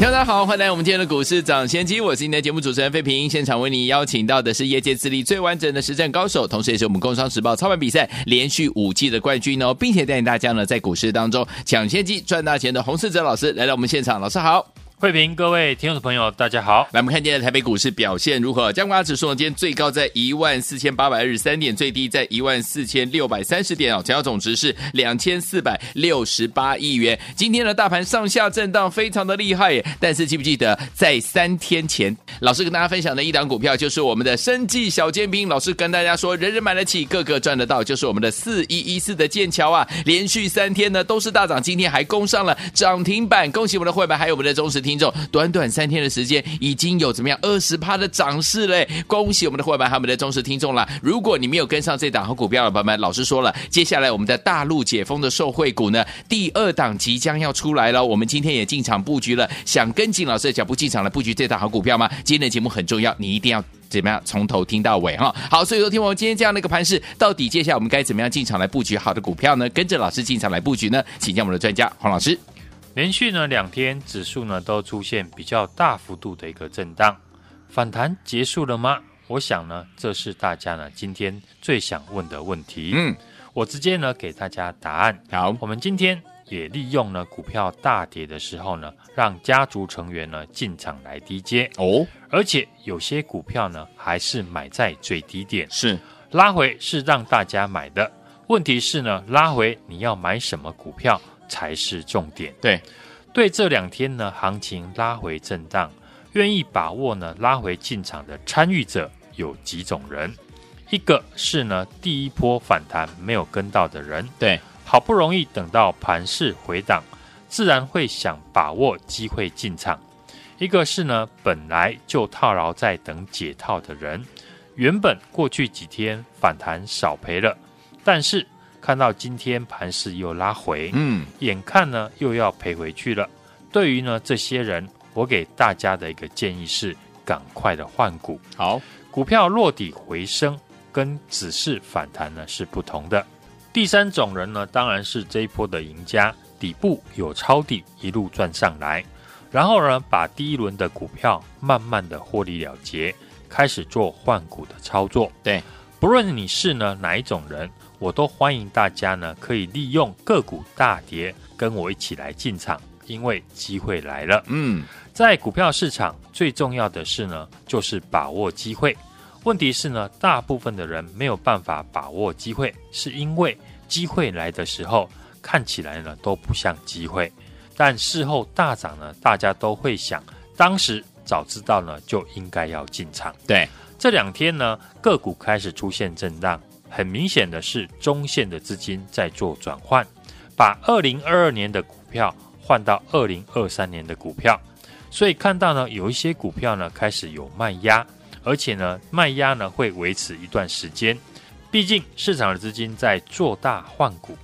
大家好，欢迎来我们今天的股市抢先机，我是今天的节目主持人费平。现场为你邀请到的是业界资历最完整的实战高手，同时也是我们工商时报操盘比赛连续五季的冠军哦，并且带领大家呢在股市当中抢先机赚大钱的洪世哲老师来到我们现场，老师好。慧平，各位听众朋友，大家好。来，我们看今天的台北股市表现如何？加权指数，今天最高在一万四千八百二十三点，最低在一万四千六百三十点哦。成交总值是两千四百六十八亿元。今天的大盘上下震荡非常的厉害耶。但是记不记得，在三天前，老师跟大家分享的一档股票，就是我们的生技小尖兵。老师跟大家说，人人买得起，个个赚得到，就是我们的四一一四的剑桥啊，连续三天呢都是大涨，今天还攻上了涨停板。恭喜我们的会员，还有我们的忠实听众，短短三天的时间，已经有怎么样二十趴的涨势嘞！恭喜我们的伙伴，还有我们的忠实听众了。如果你没有跟上这档好股票的朋友们，老师说了，接下来我们的大陆解封的受惠股呢，第二档即将要出来了。我们今天也进场布局了，想跟紧老师的脚步进场来布局这档好股票吗？今天的节目很重要，你一定要怎么样从头听到尾哈。好，所以说听我们今天这样的一个盘势，到底接下来我们该怎么样进场来布局好的股票呢？跟着老师进场来布局呢？请教我们的专家黄老师。连续呢两天指数呢都出现比较大幅度的一个震荡，反弹结束了吗？我想呢这是大家呢今天最想问的问题。嗯，我直接呢给大家答案。好，我们今天也利用呢股票大跌的时候呢，让家族成员呢进场来低接哦，而且有些股票呢还是买在最低点，是拉回是让大家买的。问题是呢拉回你要买什么股票？才是重点。对，对这两天呢，行情拉回震荡，愿意把握呢拉回进场的参与者有几种人？一个是呢第一波反弹没有跟到的人，对，好不容易等到盘势回档，自然会想把握机会进场。一个是呢本来就套牢在等解套的人，原本过去几天反弹少赔了，但是。看到今天盘势又拉回，嗯，眼看呢又要赔回去了。对于呢这些人，我给大家的一个建议是，赶快的换股。好，股票落底回升跟只是反弹呢是不同的。第三种人呢，当然是这一波的赢家，底部有抄底，一路赚上来，然后呢把第一轮的股票慢慢的获利了结，开始做换股的操作。对，不论你是呢哪一种人。我都欢迎大家呢，可以利用个股大跌，跟我一起来进场，因为机会来了。嗯，在股票市场最重要的是呢，就是把握机会。问题是呢，大部分的人没有办法把握机会，是因为机会来的时候看起来呢都不像机会，但事后大涨呢，大家都会想，当时早知道呢就应该要进场。对，这两天呢个股开始出现震荡。很明显的是，中线的资金在做转换，把二零二二年的股票换到二零二三年的股票，所以看到呢，有一些股票呢开始有卖压，而且呢卖压呢会维持一段时间。毕竟市场的资金在做大换股，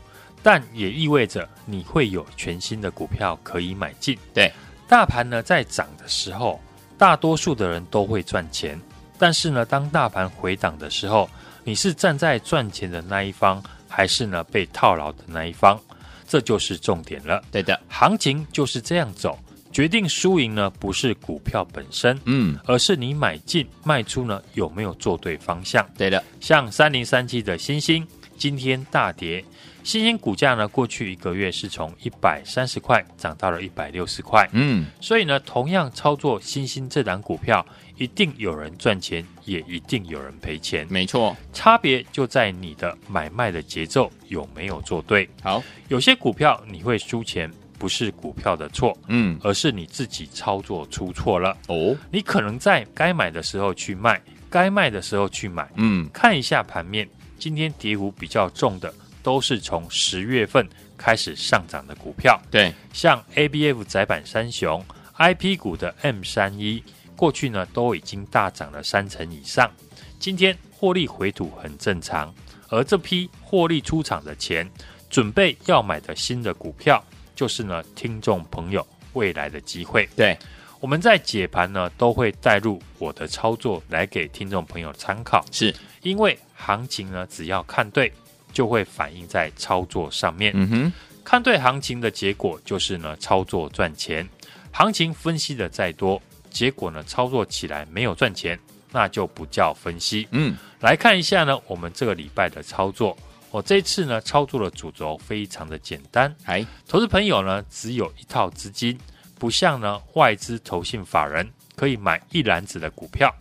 但也意味着你会有全新的股票可以买进。对，大盘呢在涨的时候，大多数的人都会赚钱，但是呢，当大盘回档的时候，你是站在赚钱的那一方，还是呢被套牢的那一方？这就是重点了。对的，行情就是这样走，决定输赢呢不是股票本身，嗯，而是你买进卖出呢有没有做对方向。对的，像三零三七的星星，今天大跌，欣兴股价呢过去一个月是从一百三十块涨到了一百六十块，嗯，所以呢同样操作欣兴这档股票。一定有人赚钱，也一定有人赔钱。没错，差别就在你的买卖的节奏有没有做对。好，有些股票你会输钱，不是股票的错，嗯，而是你自己操作出错了。哦，你可能在该买的时候去卖，该卖的时候去买。嗯，看一下盘面，今天跌幅比较重的，都是从十月份开始上涨的股票。对，像 ABF 窄板三雄，IP 股的 M 三一。过去呢都已经大涨了三成以上，今天获获利回吐很正常，而这批获利出场的钱，准备要买的新的股票，就是呢，听众朋友未来的机会。对，我们在解盘呢，都会带入我的操作来给听众朋友参考。是因为行情呢，只要看对，就会反映在操作上面。嗯哼，看对行情的结果就是呢，操作赚钱。行情分析的再多，结果呢，操作起来没有赚钱，那就不叫分析。嗯，来看一下呢，我们这个礼拜的操作。我这次呢，操作的主轴非常的简单。哎，投资朋友呢，只有一套资金，不像呢外资投信法人可以买一篮子的股票。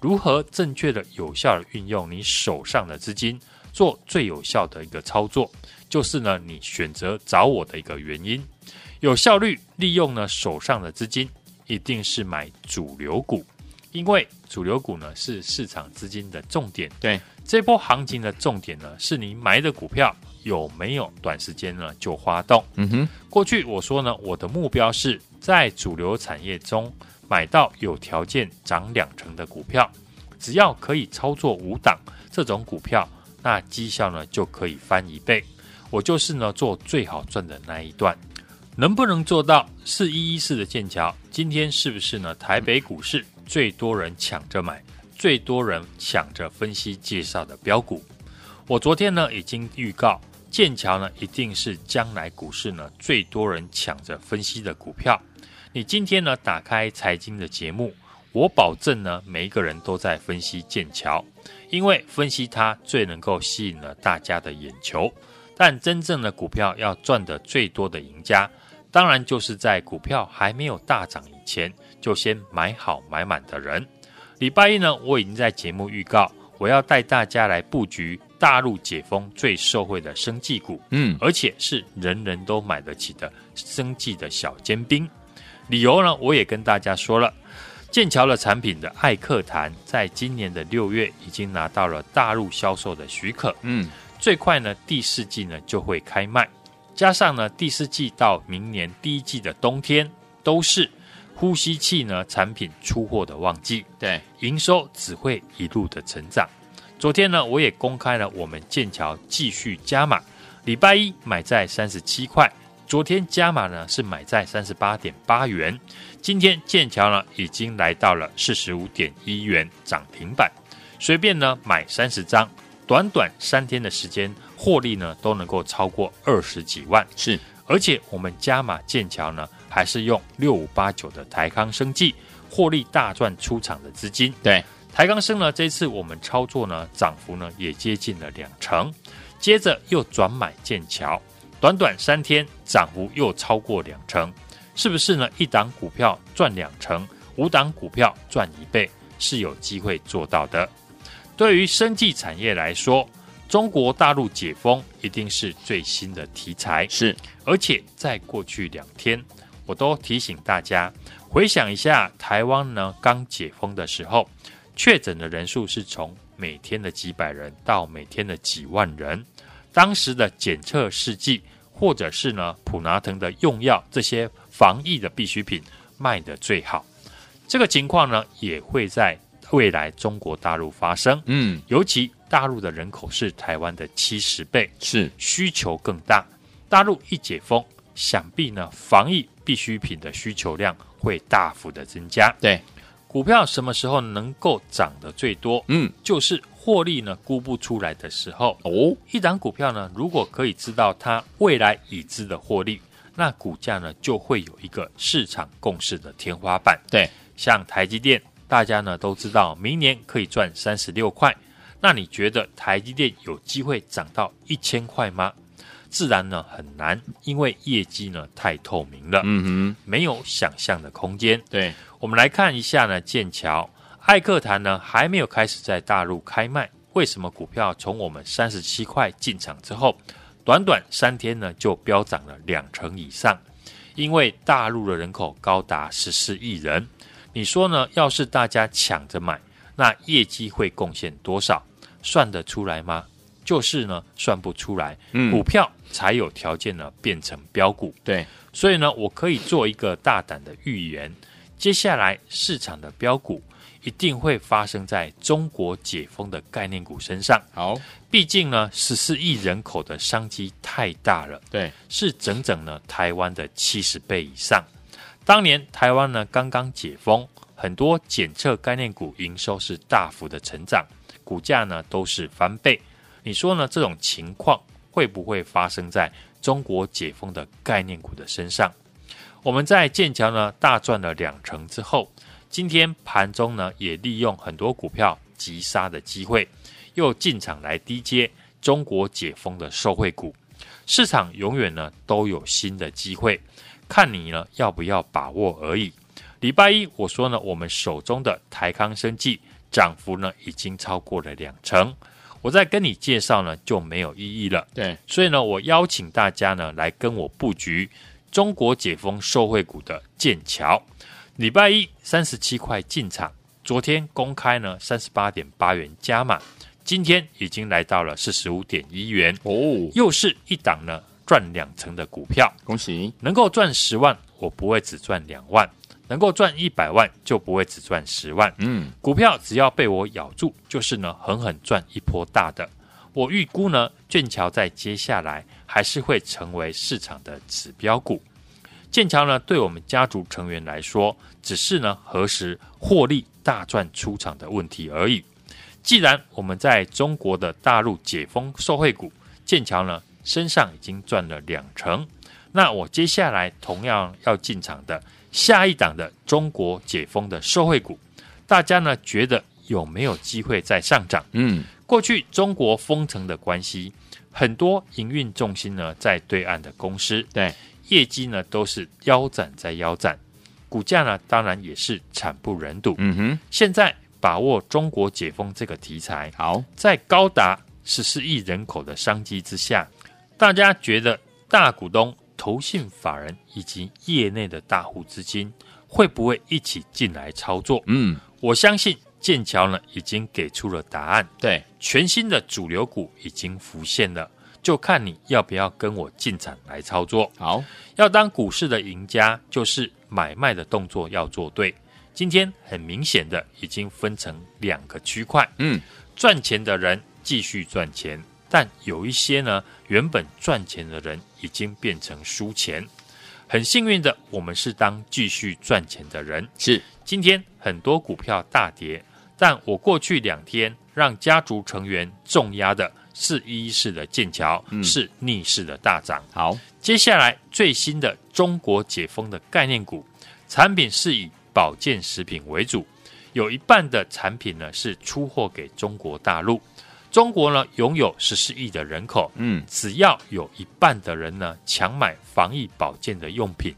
如何正确的、有效的运用你手上的资金，做最有效的一个操作，就是呢你选择找我的一个原因。有效率利用呢手上的资金，一定是买主流股，因为主流股呢是市场资金的重点。对，这波行情的重点呢是你买的股票有没有短时间呢就发动。嗯哼，过去我说呢，我的目标是在主流产业中买到有条件涨两成的股票，只要可以操作五档这种股票，那绩效呢就可以翻一倍。我就是呢做最好赚的那一段。能不能做到四一一四的剑桥？今天是不是呢？台北股市最多人抢着买，最多人抢着分析介绍的标股。我昨天呢已经预告，剑桥呢一定是将来股市呢最多人抢着分析的股票。你今天呢打开财经的节目，我保证呢每一个人都在分析剑桥，因为分析它最能够吸引了大家的眼球。但真正的股票要赚得最多的赢家。当然，就是在股票还没有大涨以前，就先买好买满的人。礼拜一呢，我已经在节目预告，我要带大家来布局大陆解封最受惠的生技股，嗯，而且是人人都买得起的生技的小尖兵。理由呢，我也跟大家说了，剑桥的产品的艾克痰，在今年的六月已经拿到了大陆销售的许可，嗯，最快呢第四季呢就会开卖。加上呢，第四季到明年第一季的冬天都是呼吸器呢产品出货的旺季，对，营收只会一路的成长。昨天呢，我也公开了我们剑桥继续加码，礼拜一买在三十七块，昨天加码呢是买在三十八点八元，今天剑桥呢已经来到了四十五点一元涨停板，随便呢买三十张。短短三天的时间，获利呢都能够超过二十几万，是，而且我们加码剑桥呢，还是用六五八九的台康生技获利大赚出场的资金。对，台康生呢，这次我们操作呢，涨幅呢也接近了两成，接着又转买剑桥，短短三天涨幅又超过两成，是不是呢？一档股票赚两成，五档股票赚一倍，是有机会做到的。对于生技产业来说，中国大陆解封一定是最新的题材。是，而且在过去两天，我都提醒大家，回想一下台湾呢刚解封的时候，确诊的人数是从每天的几百人到每天的几万人。当时的检测试剂或者是呢普拿疼的用药这些防疫的必需品卖的最好。这个情况呢也会在。未来中国大陆发生，嗯，尤其大陆的人口是台湾的七十倍，是需求更大。大陆一解封，想必呢防疫必需品的需求量会大幅的增加。对，股票什么时候能够涨得最多？嗯，就是获利呢估不出来的时候。哦，一档股票呢，如果可以知道它未来已知的获利，那股价呢就会有一个市场共识的天花板。对，像台积电。大家呢都知道，明年可以赚三十六块。那你觉得台积电有机会涨到一千块吗？自然呢很难，因为业绩呢太透明了，嗯哼，没有想象的空间。对，我们来看一下呢，剑桥艾克痰呢还没有开始在大陆开卖，为什么股票从我们三十七块进场之后，短短三天呢就飙涨了两成以上？因为大陆的人口高达十四亿人。你说呢？要是大家抢着买，那业绩会贡献多少？算得出来吗？就是呢，算不出来。嗯，股票才有条件呢变成标股。对，所以呢，我可以做一个大胆的预言：接下来市场的标股一定会发生在中国解封的概念股身上。好，毕竟呢，十四亿人口的商机太大了，对，是整整呢台湾的七十倍以上。当年台湾呢刚刚解封，很多检测概念股营收是大幅的成长，股价呢都是翻倍。你说呢？这种情况会不会发生在中国解封的概念股的身上？我们在剑桥呢大赚了两成之后。今天盘中呢，也利用很多股票急杀的机会，又进场来低接中国解封的受惠股。市场永远呢都有新的机会，看你呢要不要把握而已。礼拜一我说呢，我们手中的台康生技涨幅呢已经超过了两成，我再跟你介绍呢就没有意义了。对，所以呢，我邀请大家呢来跟我布局中国解封受惠股的剑桥。礼拜一三十七块进场，昨天公开呢三十八点八元加码，今天已经来到了四十五点一元哦，又是一档呢赚两成的股票，恭喜！能够赚十万，我不会只赚两万；能够赚一百万，就不会只赚十万。嗯，股票只要被我咬住，就是呢狠狠赚一波大的。我预估呢，剑桥在接下来还是会成为市场的指标股。剑桥呢，对我们家族成员来说，只是呢何时获利大赚出场的问题而已。既然我们在中国的大陆解封受惠股，剑桥呢身上已经赚了两成，那我接下来同样要进场的下一档的中国解封的受惠股，大家呢觉得有没有机会再上涨？嗯，过去中国封城的关系，很多营运重心呢在对岸的公司，对。业绩呢都是腰斩在腰斩，股价呢当然也是惨不忍睹。嗯哼，现在把握中国解封这个题材，好，在高达十四亿人口的商机之下，大家觉得大股东、投信法人以及业内的大户资金会不会一起进来操作？嗯，我相信剑桥呢已经给出了答案。对，全新的主流股已经浮现了。就看你要不要跟我进场来操作。好，要当股市的赢家，就是买卖的动作要做对。今天很明显的已经分成两个区块。嗯，赚钱的人继续赚钱，但有一些呢，原本赚钱的人已经变成输钱。很幸运的，我们是当继续赚钱的人。是，今天很多股票大跌，但我过去两天让家族成员重压的。四一式的剑桥是逆势的大涨。好，接下来最新的中国解封的概念股产品是以保健食品为主，有一半的产品呢是出货给中国大陆。中国呢拥有十四亿的人口，嗯，只要有一半的人呢强买防疫保健的用品，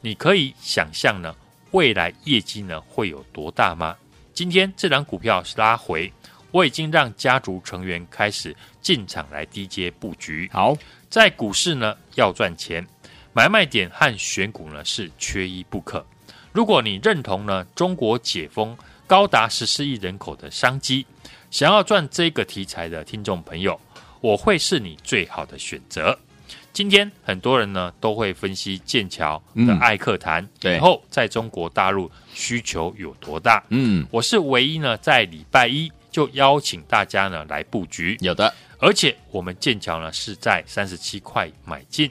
你可以想象呢未来业绩呢会有多大吗？今天这档股票是拉回。我已经让家族成员开始进场来低阶布局。好，在股市呢要赚钱，买卖点和选股呢是缺一不可。如果你认同呢中国解封高达十四亿人口的商机，想要赚这个题材的听众朋友，我会是你最好的选择。今天很多人呢都会分析剑桥的艾克谈以后在中国大陆需求有多大。嗯，我是唯一呢在礼拜一。就邀请大家呢来布局，有的，而且我们剑桥呢是在三十七块买进，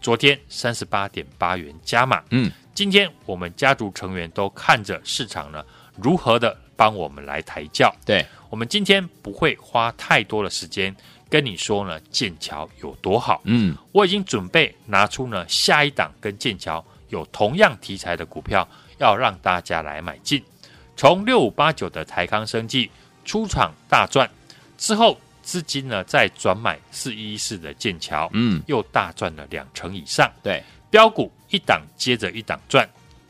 昨天三十八点八元加码，嗯，今天我们家族成员都看着市场呢如何的帮我们来抬轿，对，我们今天不会花太多的时间跟你说呢剑桥有多好，嗯，我已经准备拿出呢下一档跟剑桥有同样题材的股票，要让大家来买进，从六五八九的台康生技。出场大赚之后，资金呢再转买四一一四的剑桥，嗯，又大赚了两成以上。对，标股一档接着一档赚。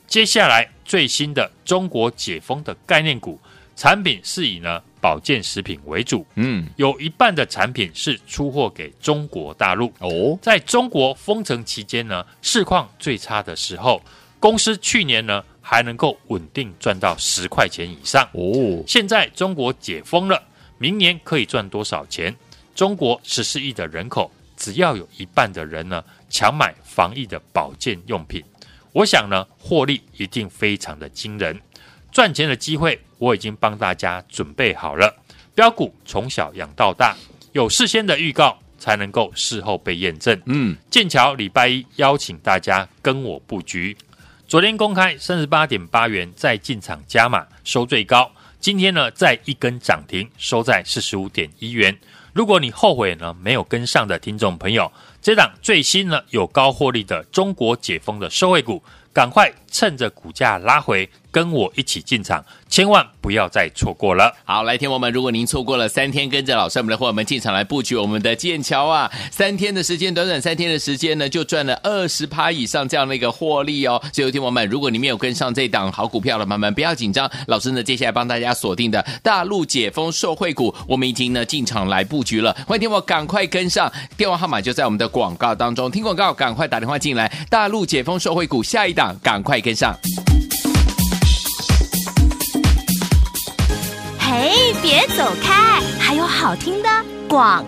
接下来最新的中国解封的概念股产品是以呢保健食品为主，嗯，有一半的产品是出货给中国大陆。哦，在中国封城期间呢，市况最差的时候，公司去年呢。还能够稳定赚到十块钱以上哦！现在中国解封了，明年可以赚多少钱？中国十四亿的人口，只要有一半的人呢抢买防疫的保健用品，我想呢获利一定非常的惊人。赚钱的机会我已经帮大家准备好了。标股从小养到大，有事先的预告，才能够事后被验证。嗯，剑桥礼拜一邀请大家跟我布局。昨天公开三十八点八元，再进场加码，收最高。今天呢，再一根涨停，收在四十五点一元。如果你后悔呢，没有跟上的听众朋友，这档最新呢有高获利的中国解封的收惠股，赶快趁着股价拉回。跟我一起进场，千万不要再错过了。好，来，听我们，如果您错过了三天跟着老师们的伙伴们进场来布局我们的剑桥啊，三天的时间，短短三天的时间呢，就赚了二十趴以上这样的一个获利哦。所以，听我们，如果你没有跟上这档好股票的朋友们，不要紧张，老师呢接下来帮大家锁定的大陆解封受惠股，我们已经呢进场来布局了。欢迎听我赶快跟上，电话号码就在我们的广告当中，听广告赶快打电话进来，大陆解封受惠股下一档赶快跟上。嘿，别走开，还有好听的广。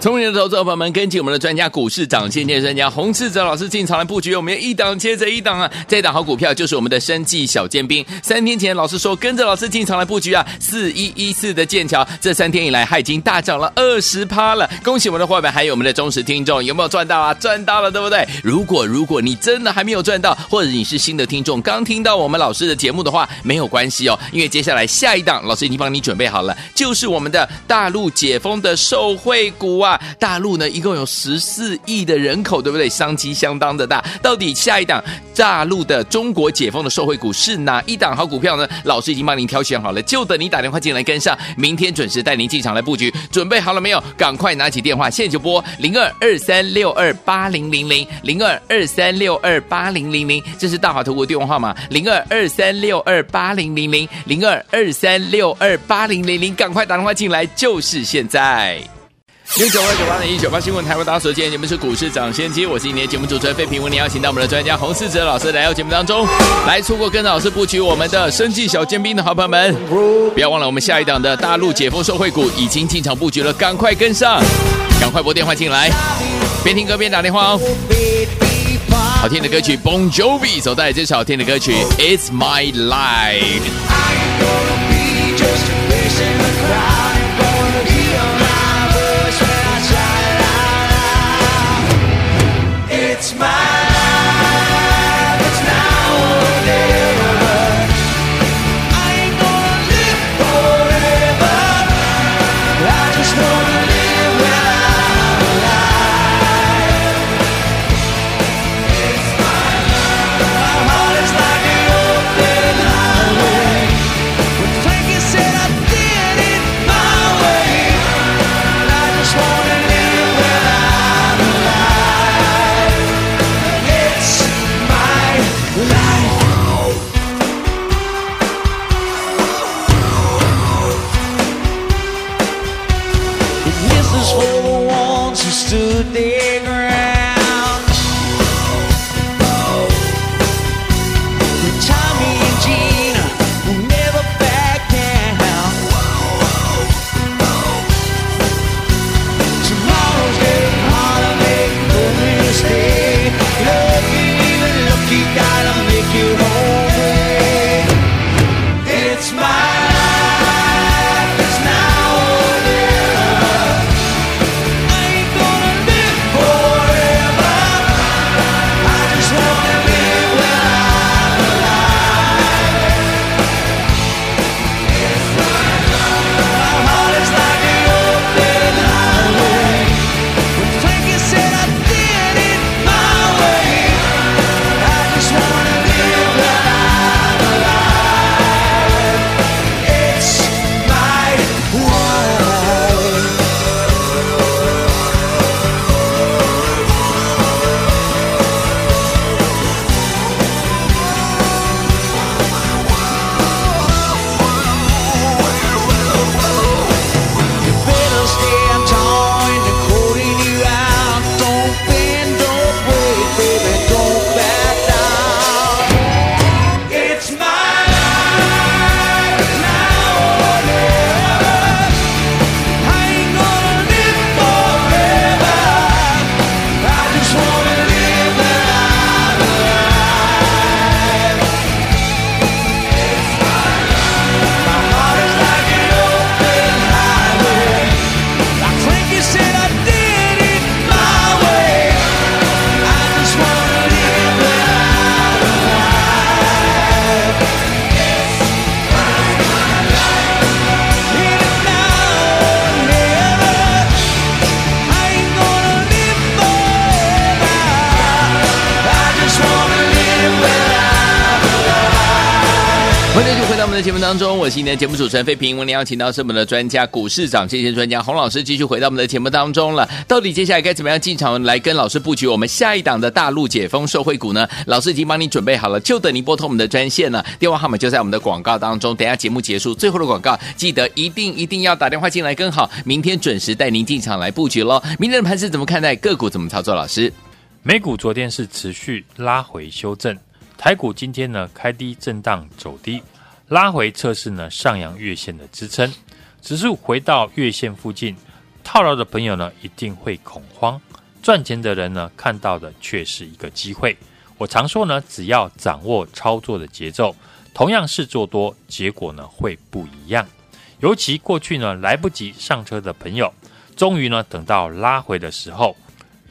聪明的投资者朋友们，跟紧我们的专家股市长先机专家洪志哲老师进场来布局，我们要一档接着一档啊！这一档好股票就是我们的生技小尖兵。三天前老师说跟着老师进场来布局啊，四一一四的剑桥，这三天以来它已经大涨了二十趴了。恭喜我们的伙伴，还有我们的忠实听众，有没有赚到啊？赚到了，对不对？如果如果你真的还没有赚到，或者你是新的听众，刚听到我们老师的节目的话，没有关系哦，因为接下来下一档老师已经帮你准备好了，就是我们的大陆解封的受惠啊。大陆呢，一共有十四亿的人口，对不对？商机相当的大。到底下一档大陆的中国解封的受惠股是哪一档好股票呢？老师已经帮您挑选好了，就等你打电话进来跟上。明天准时带您进场来布局，准备好了没有？赶快拿起电话，现在就拨零二二三六二八零零零零二二三六二八零零零，这是大华投顾电话号码零二二三六二八零零零零二二三六二八零零零，赶快打电话进来，就是现在。零九二九八零一九八新闻台湾大家所见，你们是股市涨先机，我是今天节目主持人费平，为您邀请到我们的专家洪世哲老师来到节目当中，来错过跟着老师布局我们的生计小尖兵的好朋友们，不要忘了我们下一档的大陆解封受惠股已经进场布局了，赶快跟上，赶快拨电话进来，边听歌边打电话哦。好听的歌曲 Bon Jovi 走在这首好听的歌曲 It's My Life。smile. 在节目当中，我是你的节目主持人费平。我们邀请到是我们的专家股市长这些专家洪老师，继续回到我们的节目当中了。到底接下来该怎么样进场来跟老师布局我们下一档的大陆解封受惠股呢？老师已经帮你准备好了，就等你拨通我们的专线了。电话号码就在我们的广告当中。等下节目结束，最后的广告记得一定一定要打电话进来跟好，明天准时带您进场来布局喽。明天的盘势怎么看待？个股怎么操作？老师，美股昨天是持续拉回修正，台股今天呢开低震荡走低。拉回测试呢上扬月线的支撑，指数回到月线附近，套牢的朋友呢一定会恐慌，赚钱的人呢看到的却是一个机会。我常说呢，只要掌握操作的节奏，同样是做多，结果呢会不一样。尤其过去呢来不及上车的朋友，终于呢等到拉回的时候。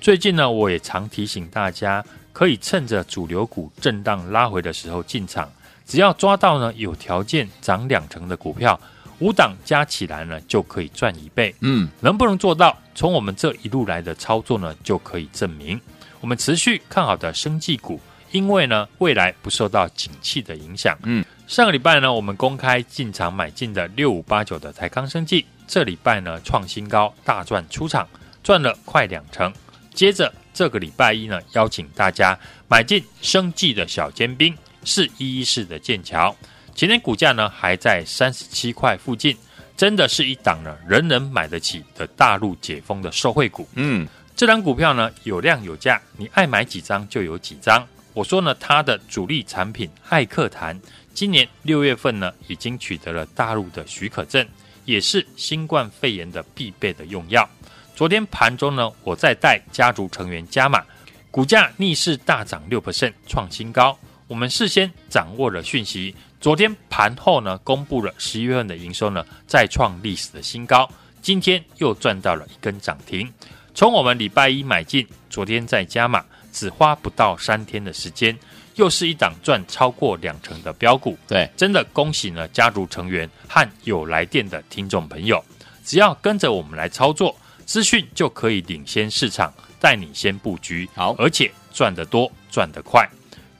最近呢我也常提醒大家，可以趁着主流股震荡拉回的时候进场。只要抓到呢有条件涨两成的股票，五档加起来呢就可以赚一倍。嗯，能不能做到？从我们这一路来的操作呢就可以证明。我们持续看好的生技股，因为呢未来不受到景气的影响。嗯，上个礼拜呢我们公开进场买进的六五八九的台康生技，这礼拜呢创新高大赚出场，赚了快两成。接着这个礼拜一呢邀请大家买进生技的小尖兵。四一一四的剑桥，前天股价呢还在三十七块附近，真的是一档呢人人买得起的大陆解封的受惠股。嗯，这张股票呢有量有价，你爱买几张就有几张。我说呢，它的主力产品艾克痰，今年六月份呢已经取得了大陆的许可证，也是新冠肺炎的必备的用药。昨天盘中呢，我再带家族成员加码，股价逆势大涨六 percent，创新高。我们事先掌握了讯息，昨天盘后呢，公布了十一月份的营收呢，再创历史的新高。今天又赚到了一根涨停。从我们礼拜一买进，昨天再加码，只花不到三天的时间，又是一档赚超过两成的标股。对，真的恭喜呢，家族成员和有来电的听众朋友，只要跟着我们来操作，资讯就可以领先市场，带你先布局。好，而且赚得多，赚得快。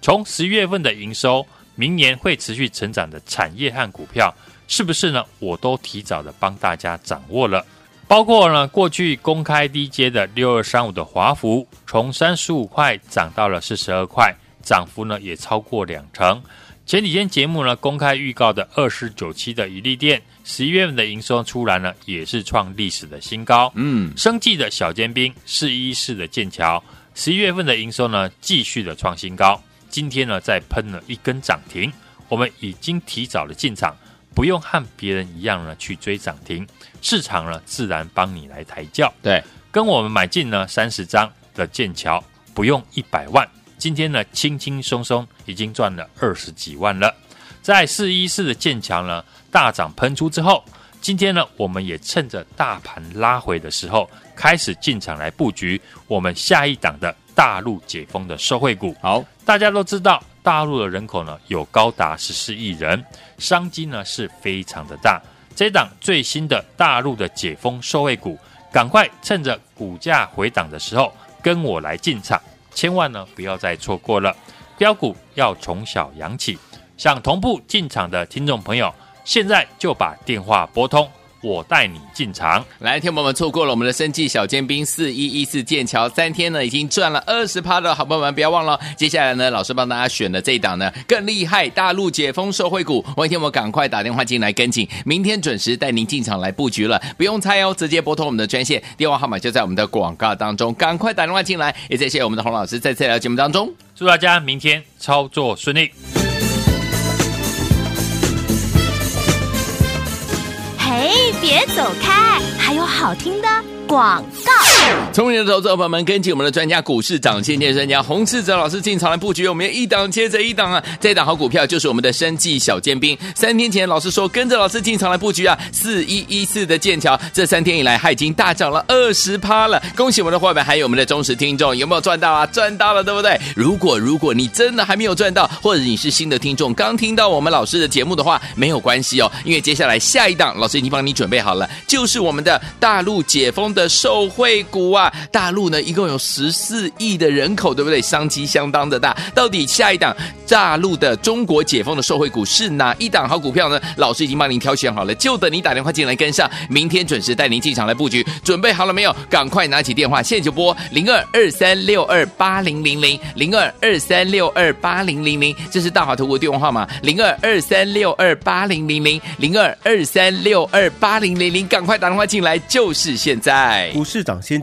从十一月份的营收，明年会持续成长的产业和股票，是不是呢？我都提早的帮大家掌握了。包括呢，过去公开低阶的六二三五的华孚，从三十五块涨到了四十二块，涨幅呢也超过两成。前几天节目呢公开预告的二四九七的一利电，十一月份的营收出来呢，也是创历史的新高。嗯，生技的小尖兵四一一四的剑桥，十一月份的营收呢继续的创新高。今天呢，再喷了一根涨停，我们已经提早了进场，不用和别人一样呢去追涨停，市场呢自然帮你来抬轿。对，跟我们买进呢三十张的剑桥，不用一百万，今天呢轻轻松松已经赚了二十几万了。在四一四的剑桥呢大涨喷出之后，今天呢我们也趁着大盘拉回的时候，开始进场来布局我们下一档的。大陆解封的受惠股，好，大家都知道，大陆的人口呢有高达十四亿人，商机呢是非常的大。这档最新的大陆的解封受惠股，赶快趁着股价回档的时候跟我来进场，千万呢不要再错过了。标股要从小养起，想同步进场的听众朋友，现在就把电话拨通。我带你进场，来，听友们错过了我们的生计小尖兵四一一四剑桥三天呢，已经赚了二十趴的好朋友们，不要忘了，接下来呢，老师帮大家选的这一档呢更厉害，大陆解封受惠股，欢迎听我们赶快打电话进来跟进，明天准时带您进场来布局了，不用猜哦，直接拨通我们的专线，电话号码就在我们的广告当中，赶快打电话进来，也谢谢我们的洪老师在这条节目当中，祝大家明天操作顺利。哎别走开，还有好听的广告。聪明的投资者朋友们，跟紧我们的专家股市涨先见专家洪士哲老师进场来布局，我们一档接着一档啊！这档好股票就是我们的生计小尖兵。三天前老师说跟着老师进场来布局啊，四一一四的剑桥，这三天以来它已经大涨了二十趴了。恭喜我们的伙伴，还有我们的忠实听众，有没有赚到啊？赚到了，对不对？如果如果你真的还没有赚到，或者你是新的听众，刚听到我们老师的节目的话，没有关系哦，因为接下来下一档老师已经帮你准备好了，就是我们的大陆解封的受惠。股啊！大陆呢，一共有十四亿的人口，对不对？商机相当的大。到底下一档大陆的中国解封的受惠股是哪一档好股票呢？老师已经帮您挑选好了，就等你打电话进来跟上。明天准时带您进场来布局，准备好了没有？赶快拿起电话，现在就拨零二二三六二八零零零零二二三六二八零零零，这是大华投顾电话号码零二二三六二八零零零零二二三六二八零零零，赶快打电话进来，就是现在。股市涨先